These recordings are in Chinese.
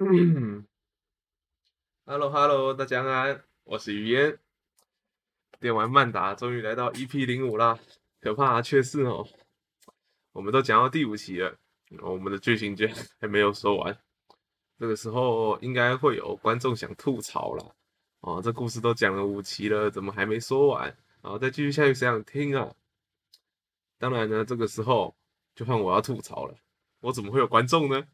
Hello Hello，大家安，我是于嫣。电玩曼达终于来到 EP 零五啦，可怕却是哦，我们都讲到第五期了，我们的剧情卷 还没有说完。这个时候应该会有观众想吐槽了，哦，这故事都讲了五期了，怎么还没说完？然后再继续下去，谁想听啊？当然呢，这个时候就换我要吐槽了，我怎么会有观众呢？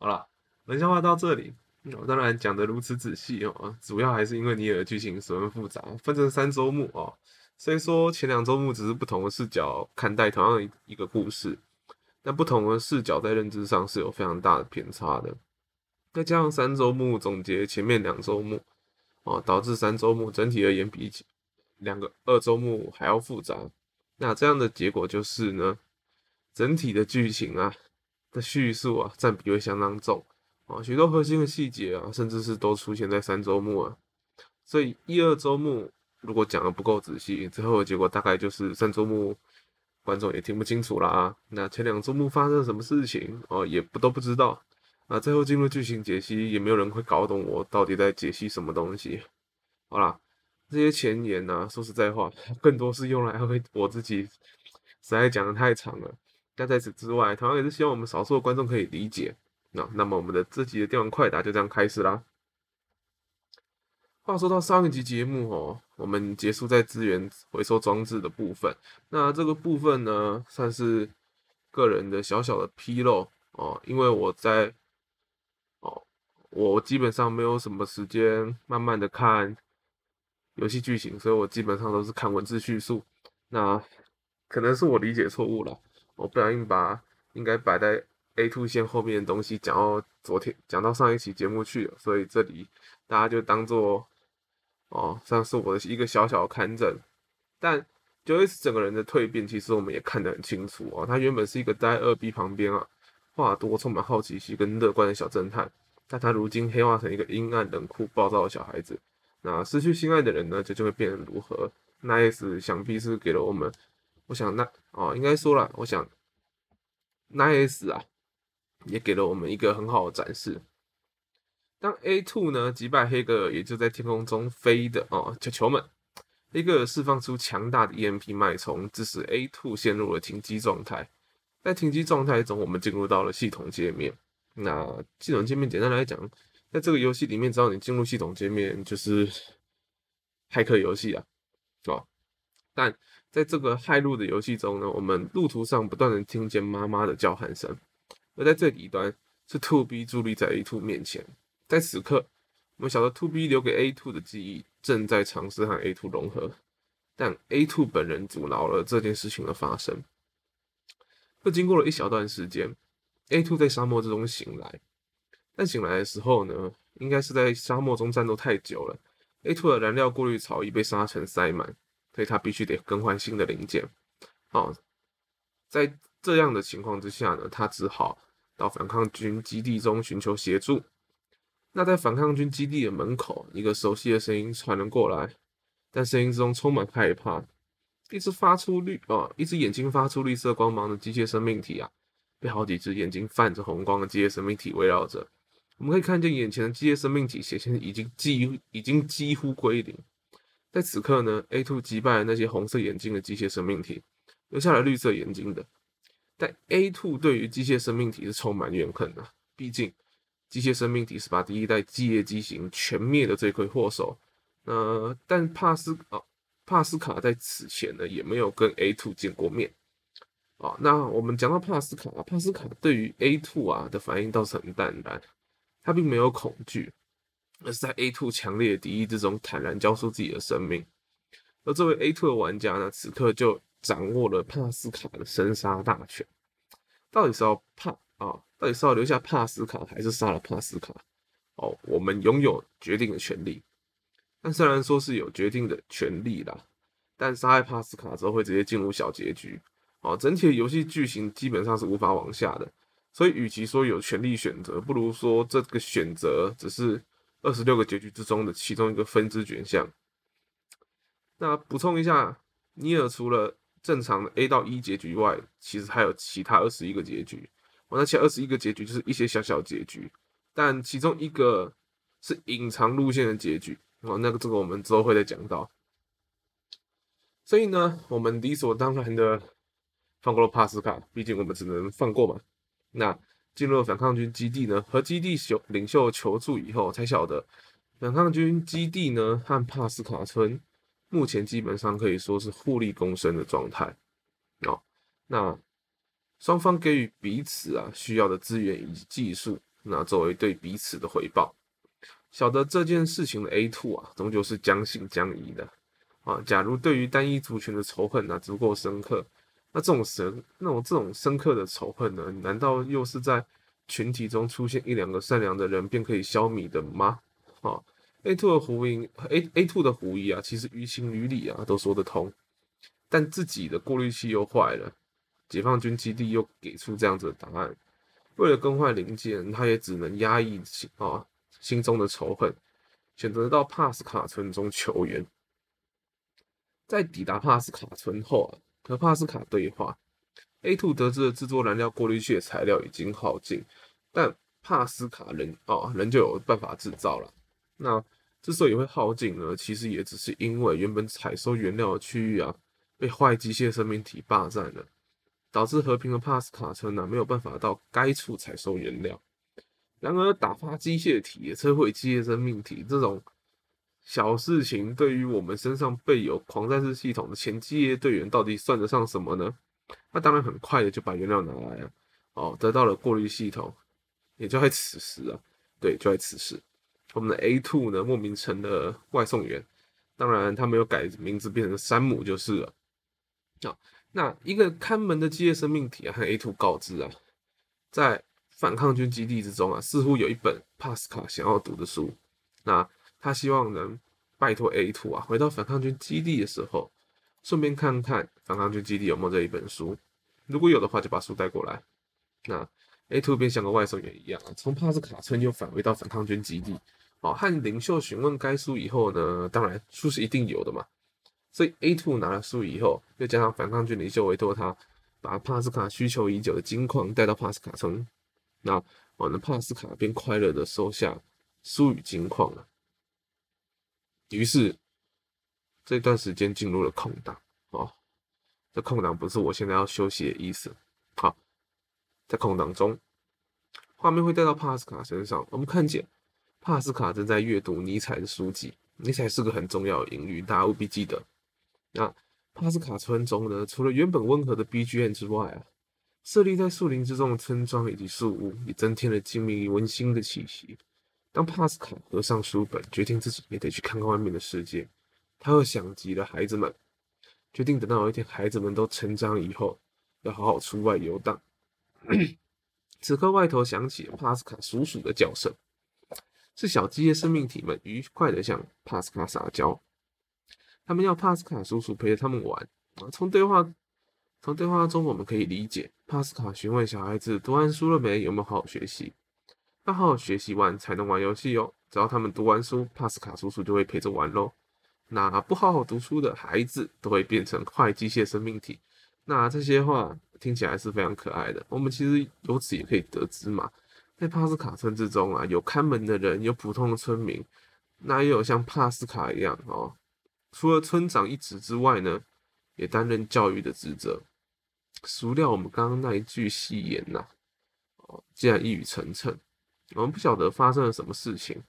好了，冷笑话到这里。我当然讲的如此仔细哦，主要还是因为尼尔剧情十分复杂，分成三周目哦。所以说前两周目只是不同的视角看待同样的一个故事，但不同的视角在认知上是有非常大的偏差的。再加上三周目总结前面两周目哦，导致三周目整体而言比起两个二周目还要复杂。那这样的结果就是呢，整体的剧情啊的叙述啊占比会相当重。啊，许多核心的细节啊，甚至是都出现在三周目啊，所以一二周目如果讲的不够仔细，最后的结果大概就是三周目观众也听不清楚啦。那前两周目发生什么事情哦，也不都不知道啊。最后进入剧情解析，也没有人会搞懂我到底在解析什么东西。好啦，这些前言呢，说实在话，更多是用来为我自己实在讲的太长了。但在此之外，同样也是希望我们少数的观众可以理解。那那么我们的这集的电玩快答就这样开始啦。话说到上一集节目哦，我们结束在资源回收装置的部分。那这个部分呢，算是个人的小小的纰漏哦，因为我在哦，我基本上没有什么时间慢慢的看游戏剧情，所以我基本上都是看文字叙述。那可能是我理解错误了，我不小心把应该摆在。A two 线后面的东西讲到昨天讲到上一期节目去了，所以这里大家就当做哦，算是我的一个小小的看证。但 Joyce 整个人的蜕变，其实我们也看得很清楚哦。他原本是一个在二 B 旁边啊，话多、充满好奇心跟乐观的小侦探，但他如今黑化成一个阴暗、冷酷、暴躁的小孩子。那失去心爱的人呢，就就会变得如何？Nice 想必是给了我们，我想那哦，应该说了，我想 Nice 啊。也给了我们一个很好的展示。当 A two 呢击败黑格尔，也就在天空中飞的哦，球球们，黑格尔释放出强大的 EMP 脉冲，致使 A two 陷入了停机状态。在停机状态中，我们进入到了系统界面。那系统界面简单来讲，在这个游戏里面，只要你进入系统界面，就是骇客游戏啊，哦。但在这个骇路的游戏中呢，我们路途上不断的听见妈妈的叫喊声。而在最底端是 To B 伫立在 A Two 面前，在此刻，我们晓得 To B 留给 A Two 的记忆正在尝试和 A Two 融合，但 A Two 本人阻挠了这件事情的发生。又经过了一小段时间，A Two 在沙漠之中醒来，但醒来的时候呢，应该是在沙漠中战斗太久了，A Two 的燃料过滤槽已被沙尘塞满，所以他必须得更换新的零件。哦，在这样的情况之下呢，他只好。到反抗军基地中寻求协助。那在反抗军基地的门口，一个熟悉的声音传了过来，但声音之中充满害怕。一只发出绿啊，一只眼睛发出绿色光芒的机械生命体啊，被好几只眼睛泛着红光的机械生命体围绕着。我们可以看见眼前的机械生命体显现已经几已经几乎归零。在此刻呢，A two 击败了那些红色眼睛的机械生命体，留下了绿色眼睛的。但 A two 对于机械生命体是充满怨恨的，毕竟机械生命体是把第一代机械机型全灭的罪魁祸首。呃，但帕斯啊，帕斯卡在此前呢也没有跟 A two 见过面。啊，那我们讲到帕斯卡，帕斯卡对于 A two 啊的反应倒是很淡然，他并没有恐惧，而是在 A two 强烈的敌意之中坦然交出自己的生命。而这位 A two 的玩家呢，此刻就。掌握了帕斯卡的生杀大权，到底是要帕啊？到底是要留下帕斯卡，还是杀了帕斯卡？哦，我们拥有决定的权利。但虽然说是有决定的权利啦，但杀害帕斯卡之后会直接进入小结局。哦，整体的游戏剧情基本上是无法往下的。所以，与其说有权利选择，不如说这个选择只是二十六个结局之中的其中一个分支选项。那补充一下，尼尔除了正常的 A 到 E 结局外，其实还有其他二十一个结局。我那其他二十一个结局就是一些小小结局。但其中一个是隐藏路线的结局哦，那个这个我们之后会再讲到。所以呢，我们理所当然的放过了帕斯卡，毕竟我们只能放过嘛。那进入了反抗军基地呢，和基地领领袖求助以后，才晓得反抗军基地呢和帕斯卡村目前基本上可以说是互利共生的状态哦。那双方给予彼此啊需要的资源以及技术，那作为对彼此的回报。晓得这件事情的 A two 啊，终究是将信将疑的。啊，假如对于单一族群的仇恨呢足够深刻，那这种深那种这种深刻的仇恨呢，难道又是在群体中出现一两个善良的人便可以消弭的吗？啊，A two 的胡音 A A two 的狐疑啊，其实于情于理啊都说得通，但自己的过滤器又坏了，解放军基地又给出这样子的答案，为了更换零件，他也只能压抑心啊心中的仇恨，选择到帕斯卡村中求援。在抵达帕斯卡村后啊，和帕斯卡对话，A two 得知了制作燃料过滤器的材料已经耗尽，但帕斯卡人啊人就有办法制造了。那之所以会耗尽呢，其实也只是因为原本采收原料的区域啊被坏机械生命体霸占了，导致和平的帕斯卡村呢没有办法到该处采收原料。然而打发机械体、摧毁机械生命体这种。小事情对于我们身上备有狂战士系统的前机械队员到底算得上什么呢？那当然很快的就把原料拿来了，哦，得到了过滤系统。也就在此时啊，对，就在此时，我们的 A two 呢莫名成了外送员。当然他没有改名字变成山姆就是了。啊，那一个看门的机械生命体啊，和 A two 告知啊，在反抗军基地之中啊，似乎有一本帕斯卡想要读的书。那他希望能拜托 A two 啊，回到反抗军基地的时候，顺便看看反抗军基地有没有这一本书。如果有的话，就把书带过来。那 A two 便像个外送员一样，从帕斯卡村又返回到反抗军基地。哦，和领袖询问该书以后呢，当然书是一定有的嘛。所以 A two 拿了书以后，又加上反抗军领袖委托他，把帕斯卡需求已久的金矿带到帕斯卡村。那我们帕斯卡便快乐的收下书与金矿了。于是这段时间进入了空档哦，这空档不是我现在要休息的意思。好，在空档中，画面会带到帕斯卡身上，我们看见帕斯卡正在阅读尼采的书籍。尼采是个很重要的隐喻，大家务必记得。那帕斯卡村中呢，除了原本温和的 BGM 之外啊，设立在树林之中的村庄以及树屋，也增添了静谧温馨的气息。当帕斯卡合上书本，决定自己也得去看看外面的世界，他又想极了孩子们，决定等到有一天孩子们都成长以后，要好好出外游荡。此刻外头响起帕斯卡叔叔的叫声，是小机械生命体们愉快的向帕斯卡撒娇，他们要帕斯卡叔叔陪着他们玩。从对话从对话中我们可以理解，帕斯卡询问小孩子读完书了没，有没有好好学习。要好好学习完才能玩游戏哦。只要他们读完书，帕斯卡叔叔就会陪着玩喽。那不好好读书的孩子都会变成坏机械生命体。那这些话听起来是非常可爱的。我们其实由此也可以得知嘛，在帕斯卡村之中啊，有看门的人，有普通的村民，那也有像帕斯卡一样哦，除了村长一职之外呢，也担任教育的职责。熟料我们刚刚那一句戏言呐，哦，竟然一语成谶。我们不晓得发生了什么事情，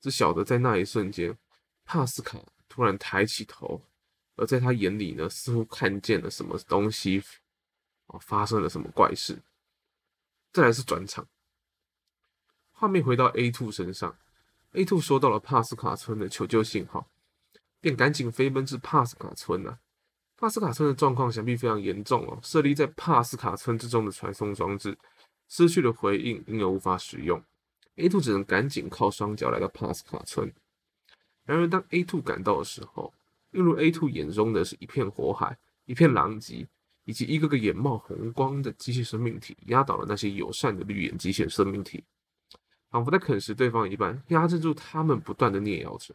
只晓得在那一瞬间，帕斯卡突然抬起头，而在他眼里呢，似乎看见了什么东西，哦，发生了什么怪事。再来是转场，画面回到 A two 身上，A two 收到了帕斯卡村的求救信号，便赶紧飞奔至帕斯卡村了。帕斯卡村的状况想必非常严重哦，设立在帕斯卡村之中的传送装置失去了回应，因而无法使用。A two 只能赶紧靠双脚来到帕斯卡村。然而，当 A two 赶到的时候，映入 A two 眼中的是一片火海、一片狼藉，以及一个个眼冒红光的机械生命体压倒了那些友善的绿眼机械生命体，仿佛在啃食对方一般，压制住他们不断的啮咬着。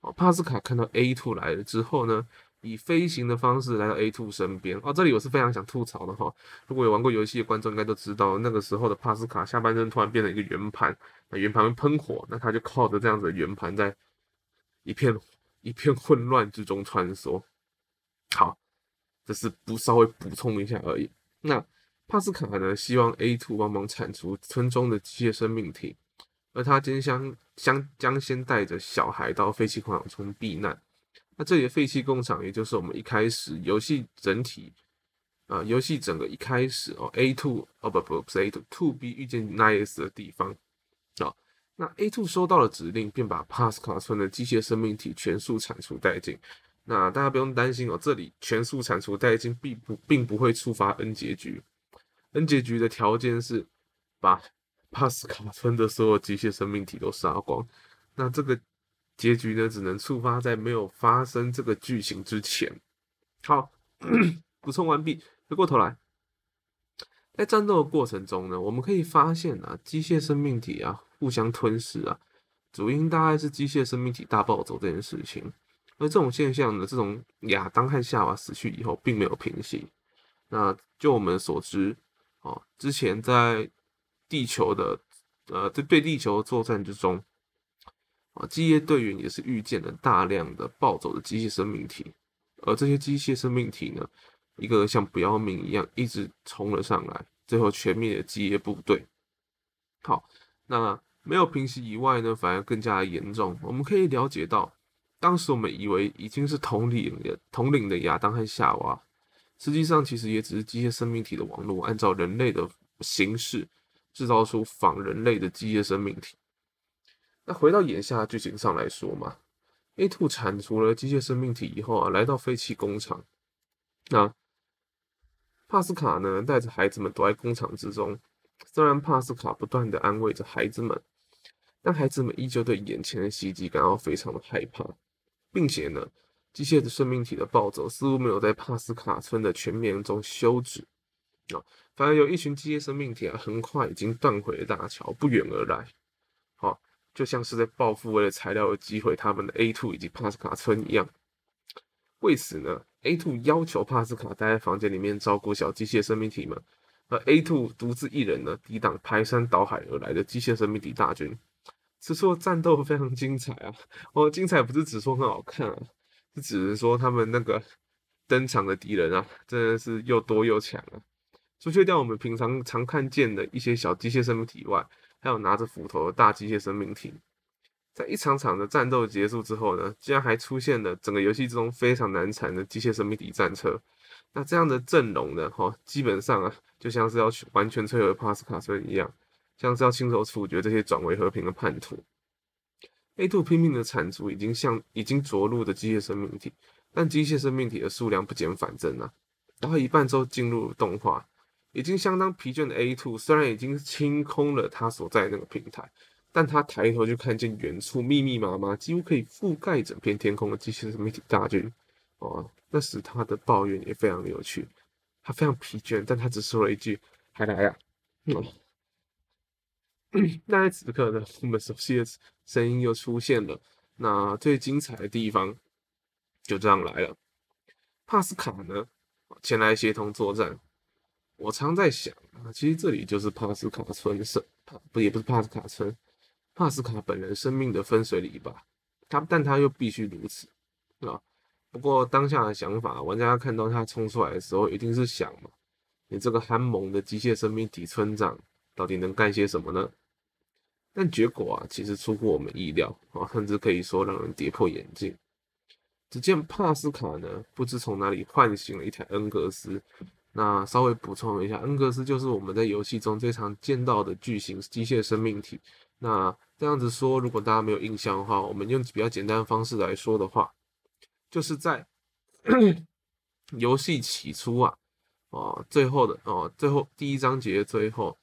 哦，帕斯卡看到 A two 来了之后呢，以飞行的方式来到 A two 身边。哦，这里我是非常想吐槽的哈。如果有玩过游戏的观众应该都知道，那个时候的帕斯卡下半身突然变成一个圆盘，那圆盘会喷火，那他就靠着这样子的圆盘在一片一片混乱之中穿梭。好，这是不稍微补充一下而已。那帕斯卡呢，希望 A two 帮忙铲除村中的机械生命体，而他将将将将先带着小孩到废弃工厂中避难。那这里的废弃工厂，也就是我们一开始游戏整体啊，游戏整个一开始哦，A two 哦不不不是 A two two B 遇见 Nice 的地方啊。那 A two 收到了指令，便把帕斯卡村的机械生命体全数铲除殆尽。那大家不用担心哦，这里全数铲除殆尽，并不并不会触发 N 结局。N 结局的条件是把 帕斯卡村的所有机械生命体都杀光。那这个。结局呢，只能触发在没有发生这个剧情之前。好，补充完毕。回过头来，在战斗的过程中呢，我们可以发现啊，机械生命体啊互相吞噬啊，主因大概是机械生命体大暴走这件事情。而这种现象呢，这种亚当和夏娃死去以后，并没有平息。那就我们所知，哦，之前在地球的呃，对对地球作战之中。啊，机械队员也是遇见了大量的暴走的机械生命体，而这些机械生命体呢，一个像不要命一样一直冲了上来，最后全灭了机械部队。好，那没有平息以外呢，反而更加严重。我们可以了解到，当时我们以为已经是统领的统领的亚当和夏娃，实际上其实也只是机械生命体的网络，按照人类的形式制造出仿人类的机械生命体。那回到眼下剧情上来说嘛，A two 铲除了机械生命体以后啊，来到废弃工厂。那帕斯卡呢，带着孩子们躲在工厂之中。虽然帕斯卡不断的安慰着孩子们，但孩子们依旧对眼前的袭击感到非常的害怕，并且呢，机械的生命体的暴走似乎没有在帕斯卡村的全面中休止啊，反而有一群机械生命体啊，很快已经断毁了大桥，不远而来。好。就像是在报复为了材料而击毁他们的 A two 以及帕斯卡村一样。为此呢，A two 要求帕斯卡待在房间里面照顾小机械生命体们，而 A two 独自一人呢抵挡排山倒海而来的机械生命体大军。此处的战斗非常精彩啊！哦，精彩不是只说很好看啊，只是说他们那个登场的敌人啊，真的是又多又强啊。除去掉我们平常常看见的一些小机械生命体外，还有拿着斧头的大机械生命体，在一场场的战斗结束之后呢，竟然还出现了整个游戏之中非常难缠的机械生命体战车。那这样的阵容呢，哈，基本上啊，就像是要去完全摧毁帕斯卡村一样，像是要亲手处决这些转为和平的叛徒。A two 拼命的铲除已经像已经着陆的机械生命体，但机械生命体的数量不减反增啊。然后一半之后进入动画。已经相当疲倦的 A two 虽然已经清空了他所在那个平台，但他抬头就看见远处密密麻麻、几乎可以覆盖整片天空的机械生命体大军。哦，那时他的抱怨也非常有趣。他非常疲倦，但他只说了一句：“还来啊！”嗯，那在此刻呢，我们熟悉的声音又出现了。那最精彩的地方就这样来了。帕斯卡呢，前来协同作战。我常在想啊，其实这里就是帕斯卡村生帕不也不是帕斯卡村，帕斯卡本人生命的分水岭吧。他但他又必须如此啊。不过当下的想法，玩家看到他冲出来的时候，一定是想嘛，你这个憨萌的机械生命体村长到底能干些什么呢？但结果啊，其实出乎我们意料啊，甚至可以说让人跌破眼镜。只见帕斯卡呢，不知从哪里唤醒了一台恩格斯。那稍微补充一下，恩格斯就是我们在游戏中最常见到的巨型机械生命体。那这样子说，如果大家没有印象的话，我们用比较简单的方式来说的话，就是在 游戏起初啊，哦，最后的哦，最后第一章节最后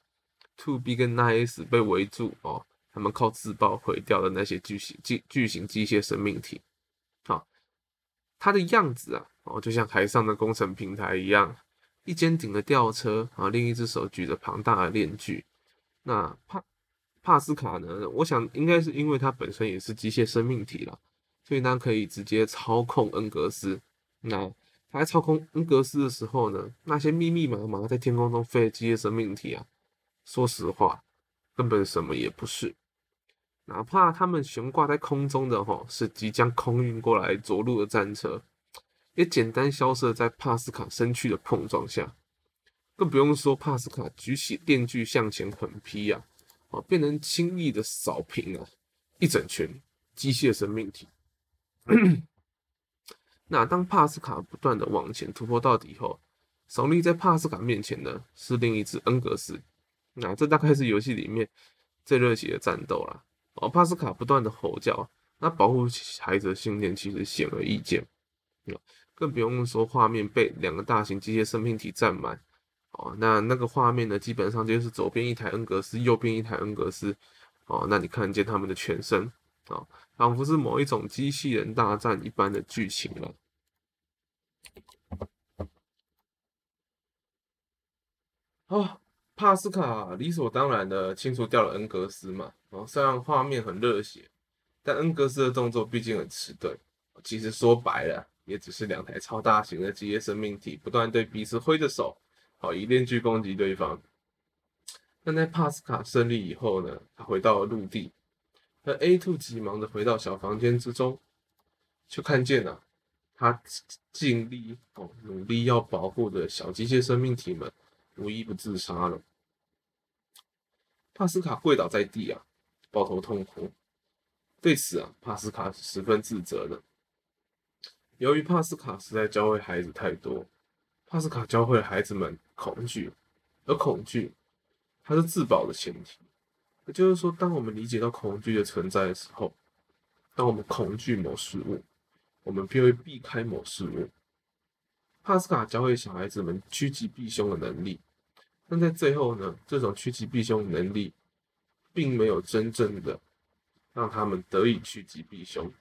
，Two B 跟 Nine S 被围住哦，他们靠自爆毁掉的那些巨型机巨型机械生命体，好，它的样子啊，哦，就像海上的工程平台一样。一肩顶着吊车啊，另一只手举着庞大的链锯。那帕帕斯卡呢？我想应该是因为它本身也是机械生命体了，所以它可以直接操控恩格斯。那他在操控恩格斯的时候呢，那些密密麻麻在天空中飞的机械生命体啊，说实话，根本什么也不是。哪怕他们悬挂在空中的吼，是即将空运过来着陆的战车，也简单消失在帕斯卡身躯的碰撞下。更不用说帕斯卡举起电锯向前横劈啊，哦，便能轻易的扫平啊一整群机械生命体。那当帕斯卡不断的往前突破到底后，耸立在帕斯卡面前的是另一只恩格斯。那这大概是游戏里面最热血的战斗了。哦，帕斯卡不断的吼叫，那保护孩子的信念其实显而易见。更不用说画面被两个大型机械生命体占满。哦，那那个画面呢，基本上就是左边一台恩格斯，右边一台恩格斯。哦，那你看见他们的全身。啊，仿佛是某一种机器人大战一般的剧情了。好，帕斯卡理所当然的清除掉了恩格斯嘛。哦，虽然画面很热血，但恩格斯的动作毕竟很迟钝。其实说白了，也只是两台超大型的机械生命体不断对彼此挥着手，好以链锯攻击对方。但在帕斯卡胜利以后呢，他回到了陆地。而 A two 急忙的回到小房间之中，就看见了他尽力哦努力要保护的小机械生命体们无一不自杀了。帕斯卡跪倒在地啊，抱头痛哭。对此啊，帕斯卡是十分自责的。由于帕斯卡实在教会孩子太多，帕斯卡教会孩子们恐惧，而恐惧它是自保的前提。也就是说，当我们理解到恐惧的存在的时候，当我们恐惧某事物，我们便会避开某事物。帕斯卡教会小孩子们趋吉避凶的能力，但在最后呢，这种趋吉避凶的能力，并没有真正的让他们得以趋吉避凶，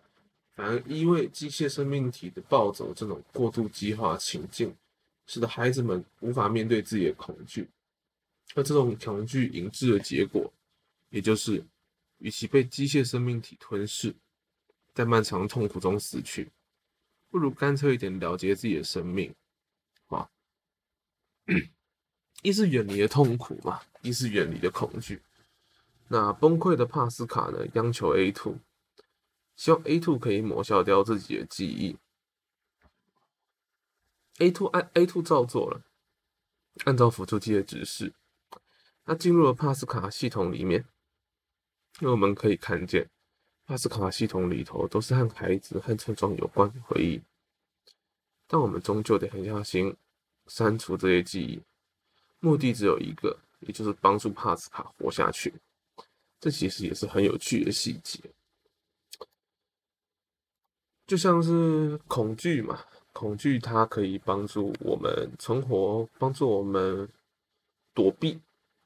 反而因为机械生命体的暴走这种过度激化情境，使得孩子们无法面对自己的恐惧，而这种恐惧引致的结果。也就是，与其被机械生命体吞噬，在漫长痛苦中死去，不如干脆一点了结自己的生命，啊，一是远离了痛苦嘛，一是远离了恐惧。那崩溃的帕斯卡呢，央求 A two，希望 A two 可以抹消掉自己的记忆。A two 按 A two 照做了，按照辅助器的指示，他进入了帕斯卡系统里面。因为我们可以看见，帕斯卡系统里头都是和孩子和村庄有关的回忆，但我们终究得狠下心删除这些记忆，目的只有一个，也就是帮助帕斯卡活下去。这其实也是很有趣的细节，就像是恐惧嘛，恐惧它可以帮助我们存活，帮助我们躲避。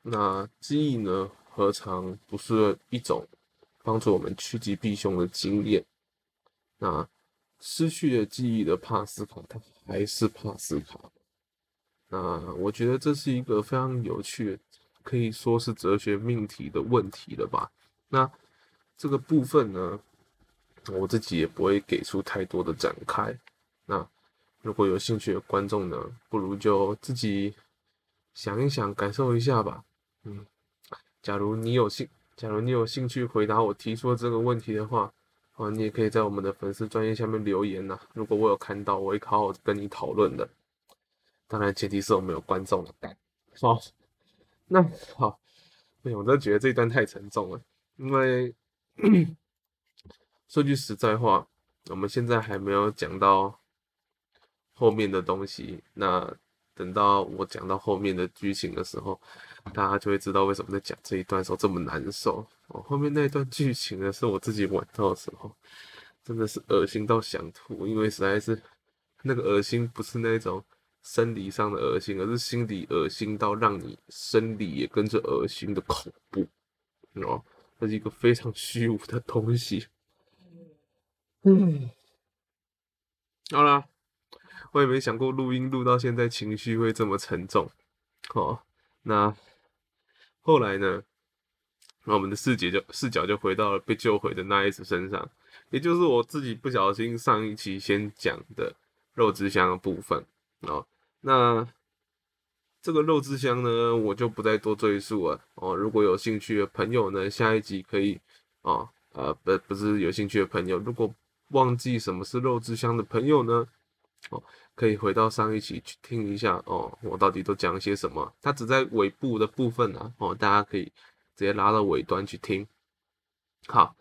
那记忆呢？何尝不是一种帮助我们趋吉避凶的经验？那失去了记忆的帕斯卡，他还是帕斯卡。那我觉得这是一个非常有趣，可以说是哲学命题的问题了吧？那这个部分呢，我自己也不会给出太多的展开。那如果有兴趣的观众呢，不如就自己想一想，感受一下吧。嗯。假如你有兴，假如你有兴趣回答我提出这个问题的话，啊，你也可以在我们的粉丝专业下面留言呐。如果我有看到，我会好好跟你讨论的。当然，前提是我们有观众的带。好，那好，哎，我都觉得这一段太沉重了，因为 说句实在话，我们现在还没有讲到后面的东西。那等到我讲到后面的剧情的时候。大家就会知道为什么在讲这一段时候这么难受哦。后面那一段剧情呢，是我自己玩到的时候，真的是恶心到想吐，因为实在是那个恶心不是那种生理上的恶心，而是心理恶心到让你生理也跟着恶心的恐怖哦。这是一个非常虚无的东西。嗯，好啦，我也没想过录音录到现在情绪会这么沉重哦。那。后来呢？那我们的视角就视角就回到了被救回的那一次身上，也就是我自己不小心上一期先讲的肉之乡的部分哦。那这个肉之乡呢，我就不再多赘述了哦。如果有兴趣的朋友呢，下一集可以哦，呃，不，不是有兴趣的朋友，如果忘记什么是肉之乡的朋友呢，哦，可以回到上一期去听一下哦。我到底都讲些什么？它只在尾部的部分啊，哦，大家可以直接拉到尾端去听。好，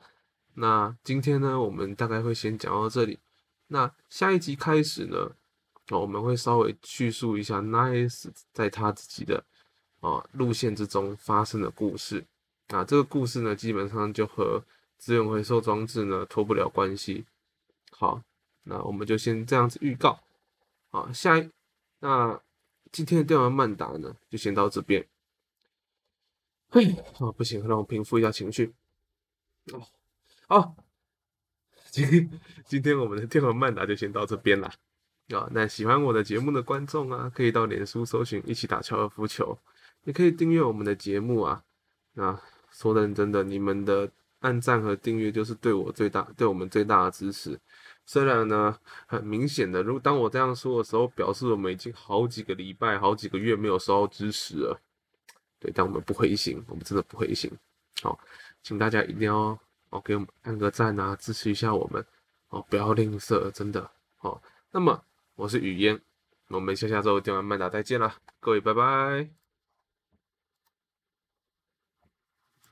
那今天呢，我们大概会先讲到这里。那下一集开始呢？哦，我们会稍微叙述一下 Nice 在他自己的啊路线之中发生的故事。啊，这个故事呢，基本上就和资源回收装置呢脱不了关系。好，那我们就先这样子预告。好，下一那今天的电玩漫达呢，就先到这边。嘿，啊，不行，让我平复一下情绪。哦，好，今天今天我们的电玩漫达就先到这边啦。啊，那喜欢我的节目的观众啊，可以到脸书搜寻“一起打高尔夫球”，也可以订阅我们的节目啊。那说认真的，你们的按赞和订阅就是对我最大、对我们最大的支持。虽然呢，很明显的，如果当我这样说的时候，表示我们已经好几个礼拜、好几个月没有收到支持了。对，但我们不灰心，我们真的不灰心。好，请大家一定要哦，给我们按个赞啊，支持一下我们哦，不要吝啬，真的好。那么。我是雨烟，我们下下周电玩漫达再见了，各位拜拜。